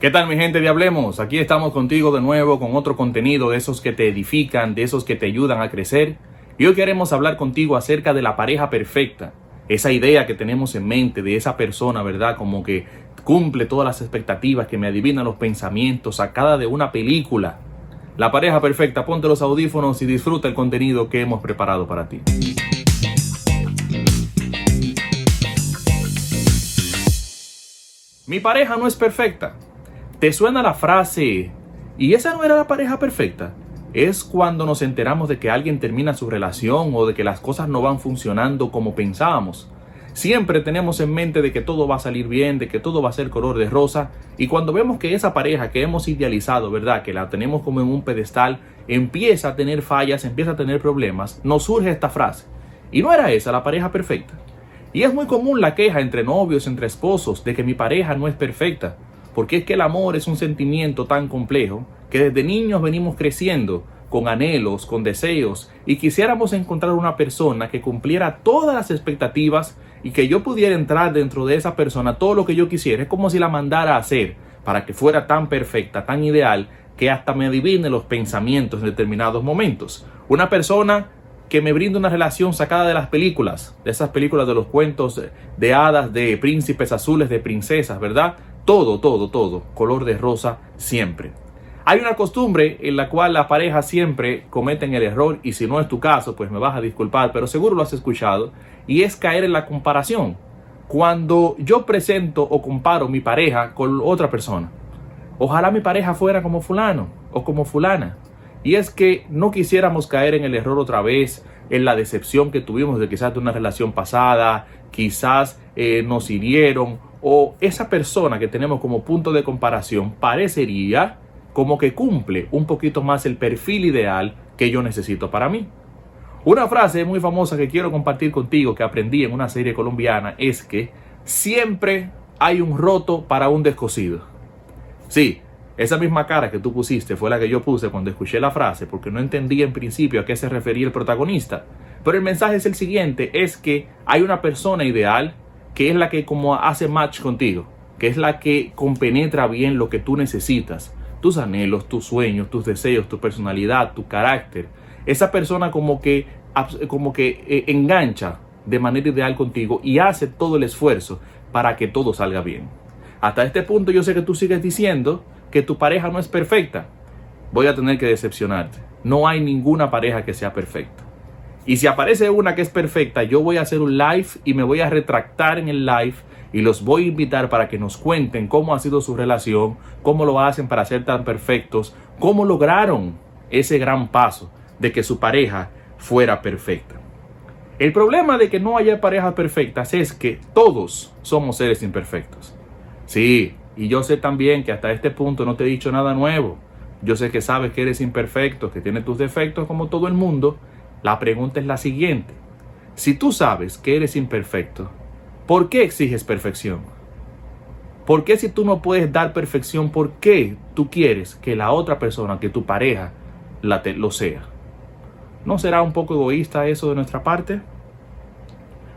¿Qué tal mi gente de Hablemos? Aquí estamos contigo de nuevo con otro contenido de esos que te edifican, de esos que te ayudan a crecer. Y hoy queremos hablar contigo acerca de la pareja perfecta. Esa idea que tenemos en mente de esa persona, ¿verdad? Como que cumple todas las expectativas, que me adivina los pensamientos, sacada de una película. La pareja perfecta, ponte los audífonos y disfruta el contenido que hemos preparado para ti. Mi pareja no es perfecta. ¿Te suena la frase? ¿Y esa no era la pareja perfecta? Es cuando nos enteramos de que alguien termina su relación o de que las cosas no van funcionando como pensábamos. Siempre tenemos en mente de que todo va a salir bien, de que todo va a ser color de rosa. Y cuando vemos que esa pareja que hemos idealizado, ¿verdad? Que la tenemos como en un pedestal, empieza a tener fallas, empieza a tener problemas, nos surge esta frase. Y no era esa la pareja perfecta. Y es muy común la queja entre novios, entre esposos, de que mi pareja no es perfecta. Porque es que el amor es un sentimiento tan complejo que desde niños venimos creciendo con anhelos, con deseos, y quisiéramos encontrar una persona que cumpliera todas las expectativas y que yo pudiera entrar dentro de esa persona todo lo que yo quisiera. Es como si la mandara a hacer para que fuera tan perfecta, tan ideal, que hasta me adivine los pensamientos en determinados momentos. Una persona que me brinda una relación sacada de las películas, de esas películas de los cuentos de hadas, de príncipes azules, de princesas, ¿verdad? Todo, todo, todo, color de rosa siempre. Hay una costumbre en la cual la pareja siempre cometen el error y si no es tu caso, pues me vas a disculpar, pero seguro lo has escuchado, y es caer en la comparación. Cuando yo presento o comparo mi pareja con otra persona, ojalá mi pareja fuera como fulano o como fulana. Y es que no quisiéramos caer en el error otra vez, en la decepción que tuvimos de quizás de una relación pasada, quizás eh, nos hirieron o esa persona que tenemos como punto de comparación parecería como que cumple un poquito más el perfil ideal que yo necesito para mí. Una frase muy famosa que quiero compartir contigo que aprendí en una serie colombiana es que siempre hay un roto para un descosido. Sí, esa misma cara que tú pusiste fue la que yo puse cuando escuché la frase porque no entendía en principio a qué se refería el protagonista. Pero el mensaje es el siguiente, es que hay una persona ideal que es la que como hace match contigo, que es la que compenetra bien lo que tú necesitas, tus anhelos, tus sueños, tus deseos, tu personalidad, tu carácter. Esa persona como que, como que eh, engancha de manera ideal contigo y hace todo el esfuerzo para que todo salga bien. Hasta este punto yo sé que tú sigues diciendo que tu pareja no es perfecta. Voy a tener que decepcionarte. No hay ninguna pareja que sea perfecta. Y si aparece una que es perfecta, yo voy a hacer un live y me voy a retractar en el live y los voy a invitar para que nos cuenten cómo ha sido su relación, cómo lo hacen para ser tan perfectos, cómo lograron ese gran paso de que su pareja fuera perfecta. El problema de que no haya parejas perfectas es que todos somos seres imperfectos. Sí, y yo sé también que hasta este punto no te he dicho nada nuevo. Yo sé que sabes que eres imperfecto, que tienes tus defectos como todo el mundo, la pregunta es la siguiente. Si tú sabes que eres imperfecto, ¿por qué exiges perfección? ¿Por qué si tú no puedes dar perfección, por qué tú quieres que la otra persona, que tu pareja, la te, lo sea? ¿No será un poco egoísta eso de nuestra parte?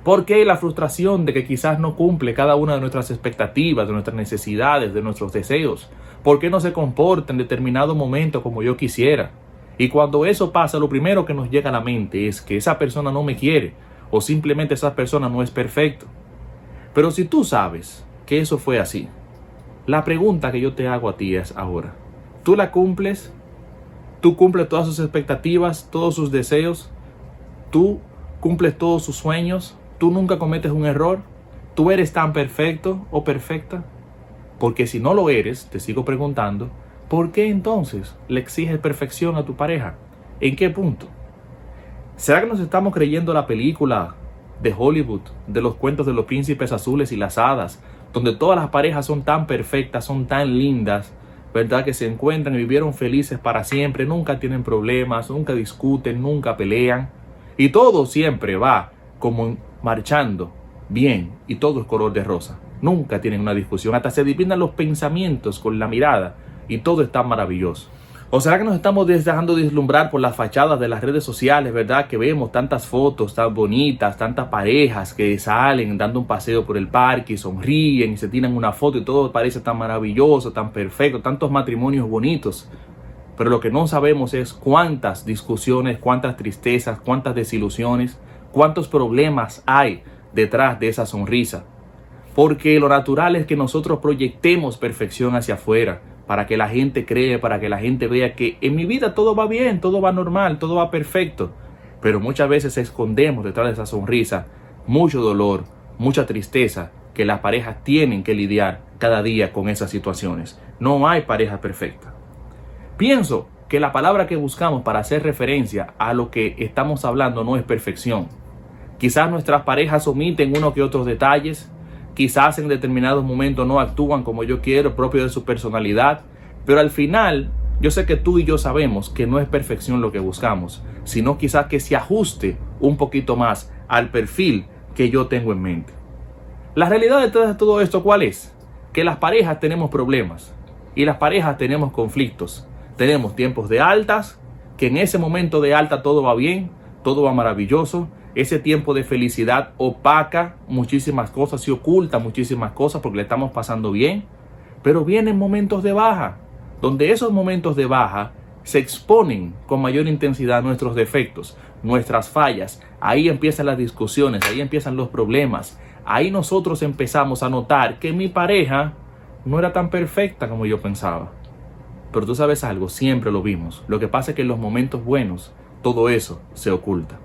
¿Por qué la frustración de que quizás no cumple cada una de nuestras expectativas, de nuestras necesidades, de nuestros deseos? ¿Por qué no se comporta en determinado momento como yo quisiera? Y cuando eso pasa, lo primero que nos llega a la mente es que esa persona no me quiere o simplemente esa persona no es perfecto. Pero si tú sabes que eso fue así, la pregunta que yo te hago a ti es ahora, ¿tú la cumples? ¿Tú cumples todas sus expectativas, todos sus deseos? ¿Tú cumples todos sus sueños? ¿Tú nunca cometes un error? ¿Tú eres tan perfecto o perfecta? Porque si no lo eres, te sigo preguntando, ¿Por qué entonces le exiges perfección a tu pareja? ¿En qué punto? ¿Será que nos estamos creyendo la película de Hollywood, de los cuentos de los príncipes azules y las hadas, donde todas las parejas son tan perfectas, son tan lindas, ¿verdad? Que se encuentran y vivieron felices para siempre, nunca tienen problemas, nunca discuten, nunca pelean, y todo siempre va como marchando bien y todo es color de rosa. Nunca tienen una discusión, hasta se adivinan los pensamientos con la mirada y todo está maravilloso. ¿O será que nos estamos dejando deslumbrar por las fachadas de las redes sociales, verdad? Que vemos tantas fotos tan bonitas, tantas parejas que salen dando un paseo por el parque y sonríen y se tiran una foto y todo parece tan maravilloso, tan perfecto, tantos matrimonios bonitos. Pero lo que no sabemos es cuántas discusiones, cuántas tristezas, cuántas desilusiones, cuántos problemas hay detrás de esa sonrisa. Porque lo natural es que nosotros proyectemos perfección hacia afuera para que la gente cree, para que la gente vea que en mi vida todo va bien, todo va normal, todo va perfecto. Pero muchas veces escondemos detrás de esa sonrisa mucho dolor, mucha tristeza que las parejas tienen que lidiar cada día con esas situaciones. No hay pareja perfecta. Pienso que la palabra que buscamos para hacer referencia a lo que estamos hablando no es perfección. Quizás nuestras parejas omiten uno que otros detalles, quizás en determinados momentos no actúan como yo quiero, propio de su personalidad, pero al final yo sé que tú y yo sabemos que no es perfección lo que buscamos, sino quizás que se ajuste un poquito más al perfil que yo tengo en mente. La realidad detrás de todo esto, ¿cuál es? Que las parejas tenemos problemas y las parejas tenemos conflictos. Tenemos tiempos de altas, que en ese momento de alta todo va bien, todo va maravilloso, ese tiempo de felicidad opaca muchísimas cosas y oculta muchísimas cosas porque le estamos pasando bien. Pero vienen momentos de baja, donde esos momentos de baja se exponen con mayor intensidad nuestros defectos, nuestras fallas. Ahí empiezan las discusiones, ahí empiezan los problemas. Ahí nosotros empezamos a notar que mi pareja no era tan perfecta como yo pensaba. Pero tú sabes algo, siempre lo vimos. Lo que pasa es que en los momentos buenos todo eso se oculta.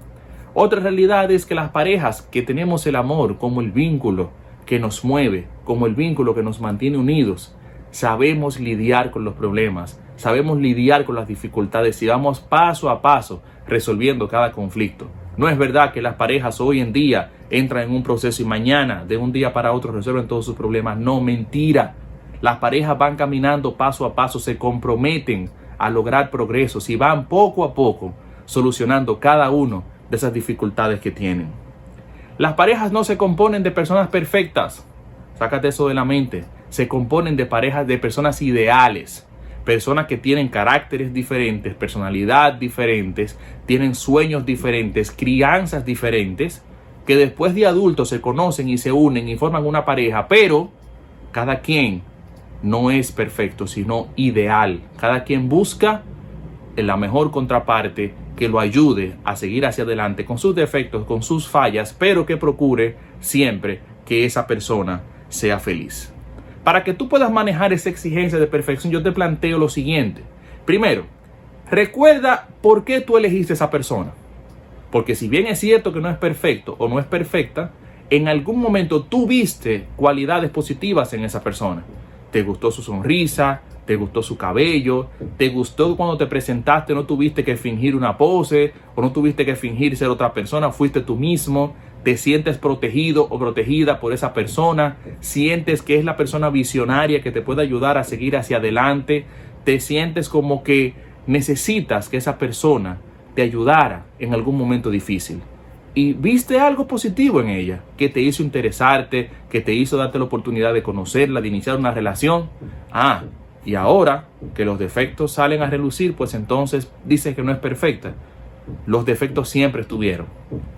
Otra realidad es que las parejas que tenemos el amor como el vínculo que nos mueve, como el vínculo que nos mantiene unidos, sabemos lidiar con los problemas, sabemos lidiar con las dificultades y vamos paso a paso resolviendo cada conflicto. No es verdad que las parejas hoy en día entran en un proceso y mañana, de un día para otro, resuelven todos sus problemas. No, mentira. Las parejas van caminando paso a paso, se comprometen a lograr progresos y van poco a poco solucionando cada uno de esas dificultades que tienen. Las parejas no se componen de personas perfectas. Sácate eso de la mente. Se componen de parejas de personas ideales. Personas que tienen caracteres diferentes, personalidad diferentes, tienen sueños diferentes, crianzas diferentes, que después de adultos se conocen y se unen y forman una pareja, pero cada quien no es perfecto, sino ideal. Cada quien busca la mejor contraparte que lo ayude a seguir hacia adelante con sus defectos, con sus fallas, pero que procure siempre que esa persona sea feliz. Para que tú puedas manejar esa exigencia de perfección, yo te planteo lo siguiente. Primero, recuerda por qué tú elegiste esa persona. Porque si bien es cierto que no es perfecto o no es perfecta, en algún momento tú viste cualidades positivas en esa persona. Te gustó su sonrisa, te gustó su cabello, te gustó cuando te presentaste, no tuviste que fingir una pose o no tuviste que fingir ser otra persona, fuiste tú mismo, te sientes protegido o protegida por esa persona, sientes que es la persona visionaria que te puede ayudar a seguir hacia adelante, te sientes como que necesitas que esa persona te ayudara en algún momento difícil. Y viste algo positivo en ella, que te hizo interesarte, que te hizo darte la oportunidad de conocerla, de iniciar una relación. Ah, y ahora que los defectos salen a relucir, pues entonces dice que no es perfecta. Los defectos siempre estuvieron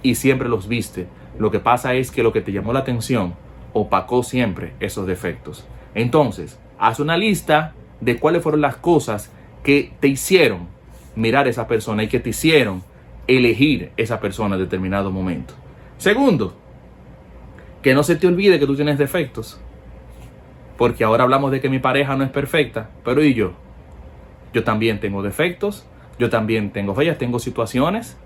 y siempre los viste. Lo que pasa es que lo que te llamó la atención opacó siempre esos defectos. Entonces, haz una lista de cuáles fueron las cosas que te hicieron mirar esa persona y que te hicieron elegir esa persona en determinado momento. Segundo, que no se te olvide que tú tienes defectos. Porque ahora hablamos de que mi pareja no es perfecta, pero ¿y yo? Yo también tengo defectos, yo también tengo fallas, tengo situaciones.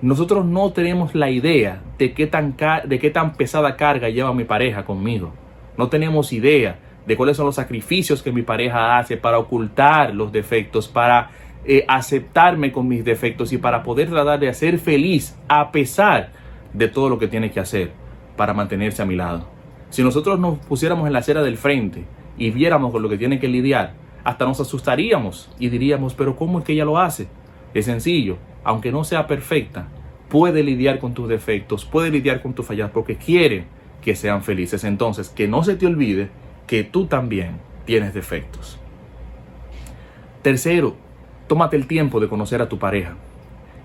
Nosotros no tenemos la idea de qué tan, de qué tan pesada carga lleva mi pareja conmigo. No tenemos idea de cuáles son los sacrificios que mi pareja hace para ocultar los defectos, para eh, aceptarme con mis defectos y para poder tratar de hacer feliz a pesar de todo lo que tiene que hacer para mantenerse a mi lado. Si nosotros nos pusiéramos en la acera del frente y viéramos con lo que tiene que lidiar, hasta nos asustaríamos y diríamos, pero ¿cómo es que ella lo hace? Es sencillo, aunque no sea perfecta, puede lidiar con tus defectos, puede lidiar con tus fallas porque quiere que sean felices. Entonces, que no se te olvide que tú también tienes defectos. Tercero, tómate el tiempo de conocer a tu pareja.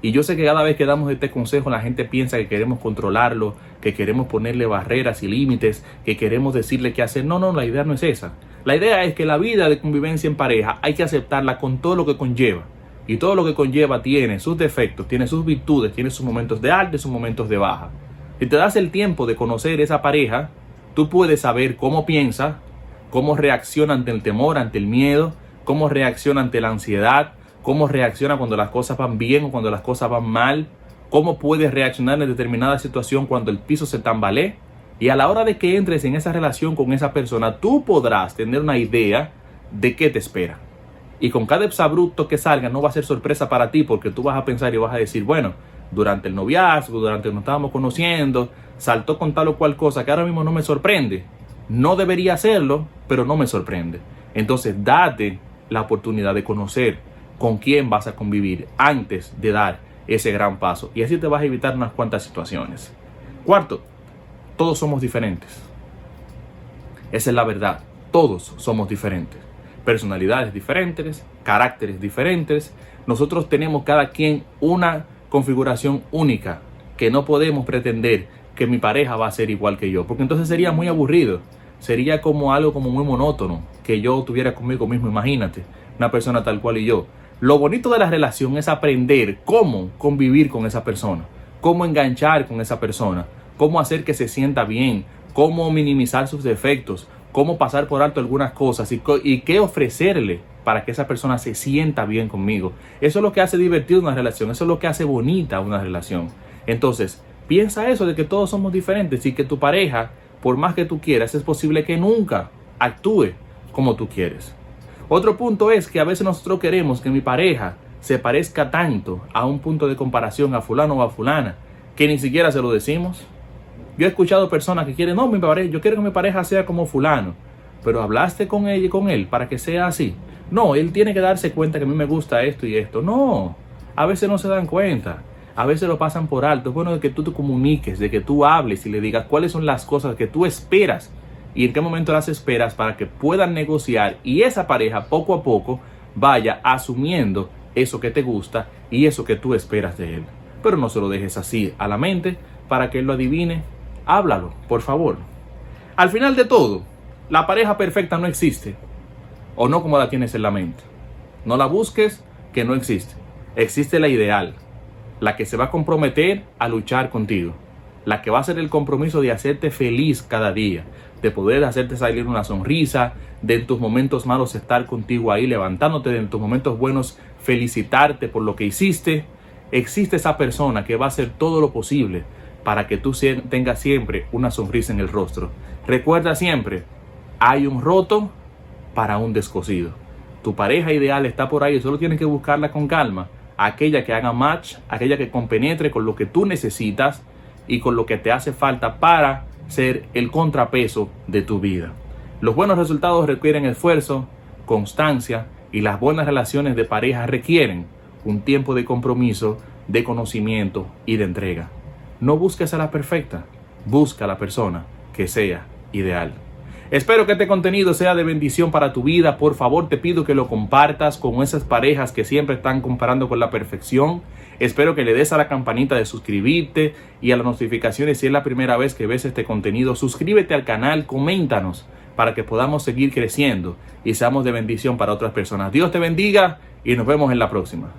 Y yo sé que cada vez que damos este consejo la gente piensa que queremos controlarlo, que queremos ponerle barreras y límites, que queremos decirle qué hacer. No, no, la idea no es esa. La idea es que la vida de convivencia en pareja hay que aceptarla con todo lo que conlleva. Y todo lo que conlleva tiene sus defectos, tiene sus virtudes, tiene sus momentos de alta y sus momentos de baja. Si te das el tiempo de conocer esa pareja, tú puedes saber cómo piensa, cómo reacciona ante el temor, ante el miedo, cómo reacciona ante la ansiedad, cómo reacciona cuando las cosas van bien o cuando las cosas van mal, cómo puedes reaccionar en determinada situación cuando el piso se tambalee. Y a la hora de que entres en esa relación con esa persona, tú podrás tener una idea de qué te espera. Y con cada exabrupto que salga no va a ser sorpresa para ti porque tú vas a pensar y vas a decir, bueno, durante el noviazgo, durante que nos estábamos conociendo, saltó con tal o cual cosa que ahora mismo no me sorprende. No debería hacerlo, pero no me sorprende. Entonces, date la oportunidad de conocer con quién vas a convivir antes de dar ese gran paso. Y así te vas a evitar unas cuantas situaciones. Cuarto, todos somos diferentes. Esa es la verdad. Todos somos diferentes. Personalidades diferentes, caracteres diferentes. Nosotros tenemos cada quien una configuración única que no podemos pretender que mi pareja va a ser igual que yo, porque entonces sería muy aburrido, sería como algo como muy monótono que yo tuviera conmigo mismo, imagínate, una persona tal cual y yo. Lo bonito de la relación es aprender cómo convivir con esa persona, cómo enganchar con esa persona, cómo hacer que se sienta bien, cómo minimizar sus defectos, cómo pasar por alto algunas cosas y, y qué ofrecerle para que esa persona se sienta bien conmigo. Eso es lo que hace divertido una relación, eso es lo que hace bonita una relación. Entonces, piensa eso de que todos somos diferentes y que tu pareja, por más que tú quieras, es posible que nunca actúe como tú quieres. Otro punto es que a veces nosotros queremos que mi pareja se parezca tanto a un punto de comparación a fulano o a fulana que ni siquiera se lo decimos. Yo he escuchado personas que quieren, no, mi pareja, yo quiero que mi pareja sea como fulano, pero hablaste con ella y con él para que sea así. No, él tiene que darse cuenta que a mí me gusta esto y esto. No, a veces no se dan cuenta. A veces lo pasan por alto. Es bueno de que tú te comuniques, de que tú hables y le digas cuáles son las cosas que tú esperas y en qué momento las esperas para que puedan negociar y esa pareja poco a poco vaya asumiendo eso que te gusta y eso que tú esperas de él. Pero no se lo dejes así a la mente para que él lo adivine. Háblalo, por favor. Al final de todo, la pareja perfecta no existe. O no como la tienes en la mente. No la busques, que no existe. Existe la ideal, la que se va a comprometer a luchar contigo, la que va a hacer el compromiso de hacerte feliz cada día, de poder hacerte salir una sonrisa, de en tus momentos malos estar contigo ahí levantándote, de en tus momentos buenos felicitarte por lo que hiciste. Existe esa persona que va a hacer todo lo posible para que tú tengas siempre una sonrisa en el rostro. Recuerda siempre, hay un roto para un descosido. Tu pareja ideal está por ahí, solo tienes que buscarla con calma. Aquella que haga match, aquella que compenetre con lo que tú necesitas y con lo que te hace falta para ser el contrapeso de tu vida. Los buenos resultados requieren esfuerzo, constancia y las buenas relaciones de pareja requieren un tiempo de compromiso, de conocimiento y de entrega. No busques a la perfecta, busca a la persona que sea ideal. Espero que este contenido sea de bendición para tu vida. Por favor, te pido que lo compartas con esas parejas que siempre están comparando con la perfección. Espero que le des a la campanita de suscribirte y a las notificaciones si es la primera vez que ves este contenido. Suscríbete al canal, coméntanos para que podamos seguir creciendo y seamos de bendición para otras personas. Dios te bendiga y nos vemos en la próxima.